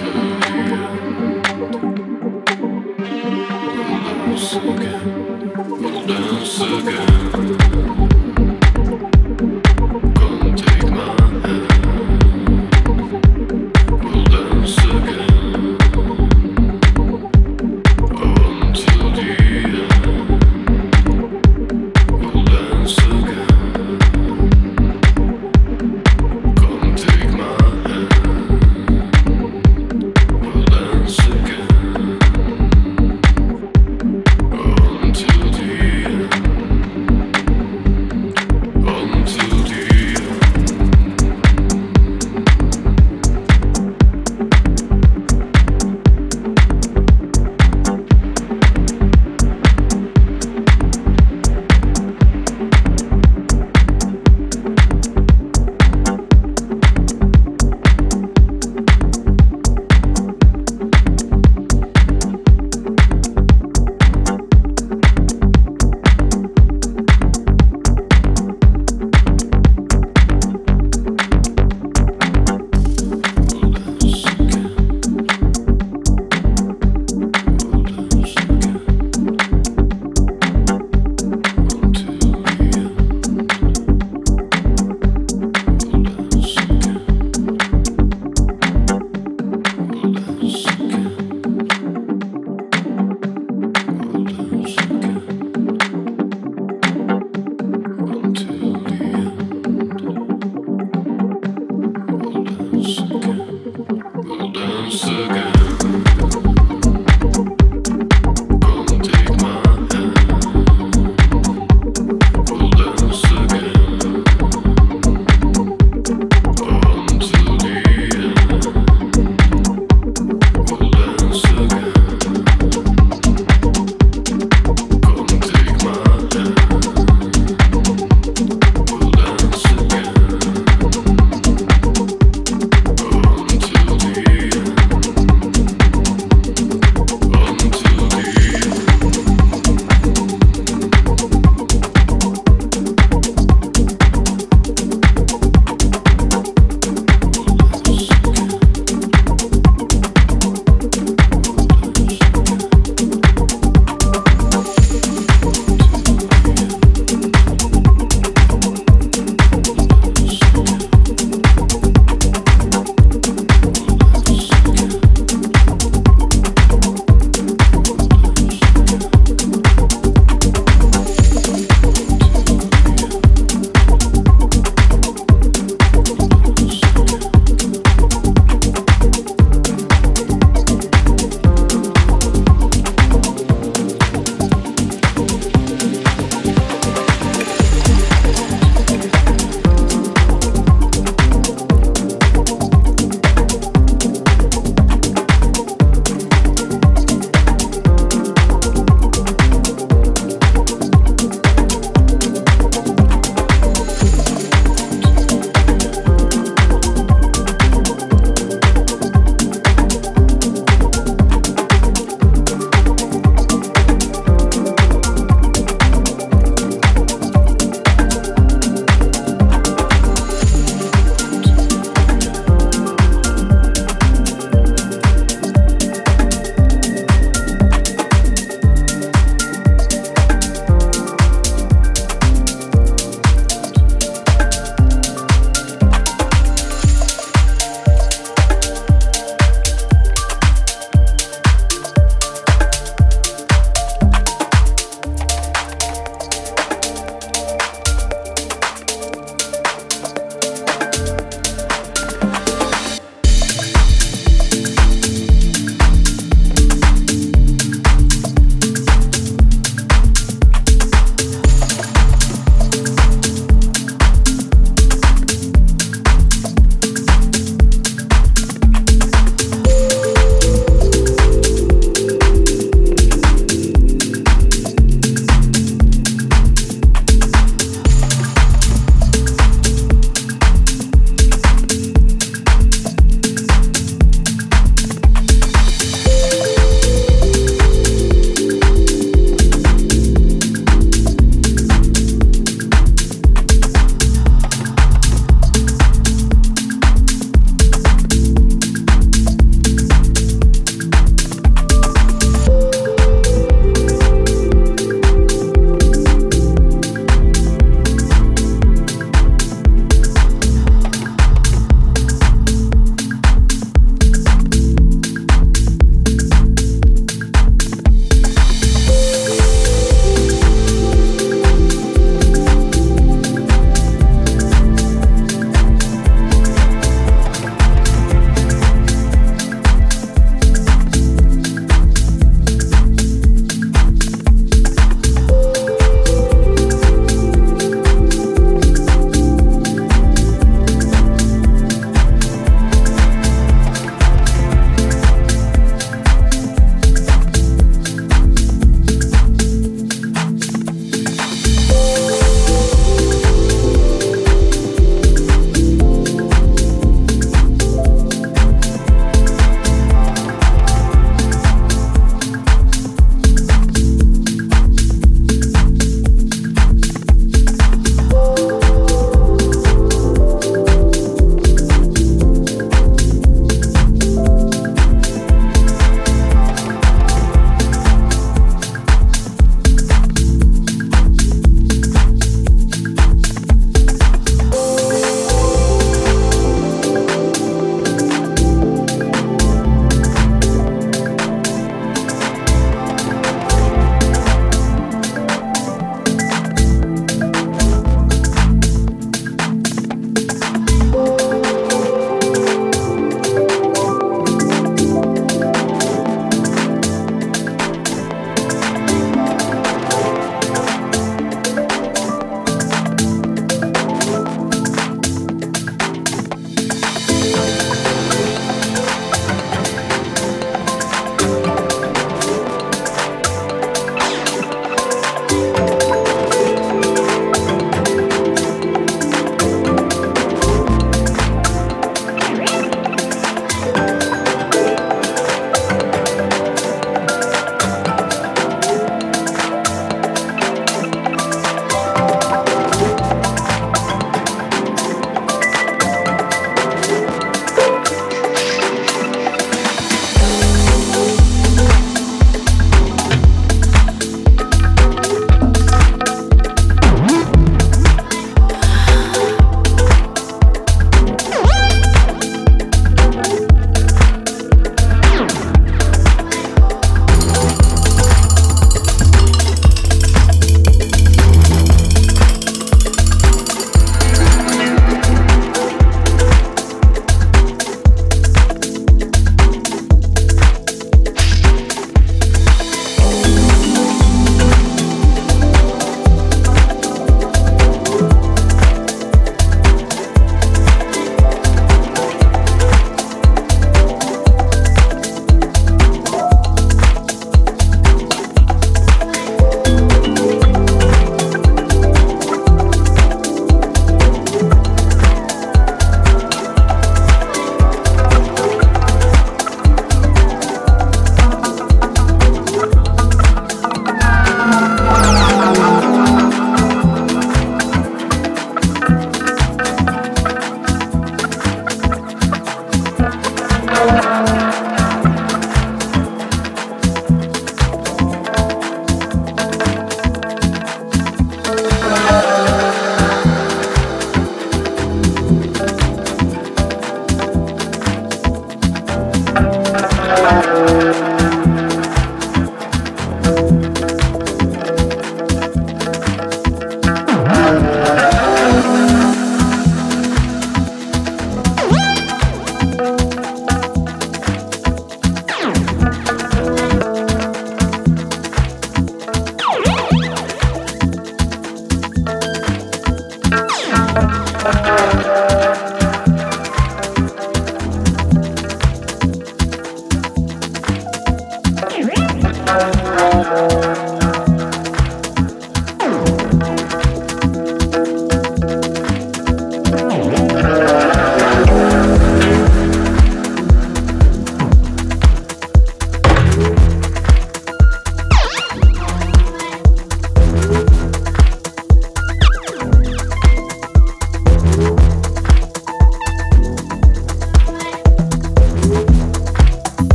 dance again. We'll dance again.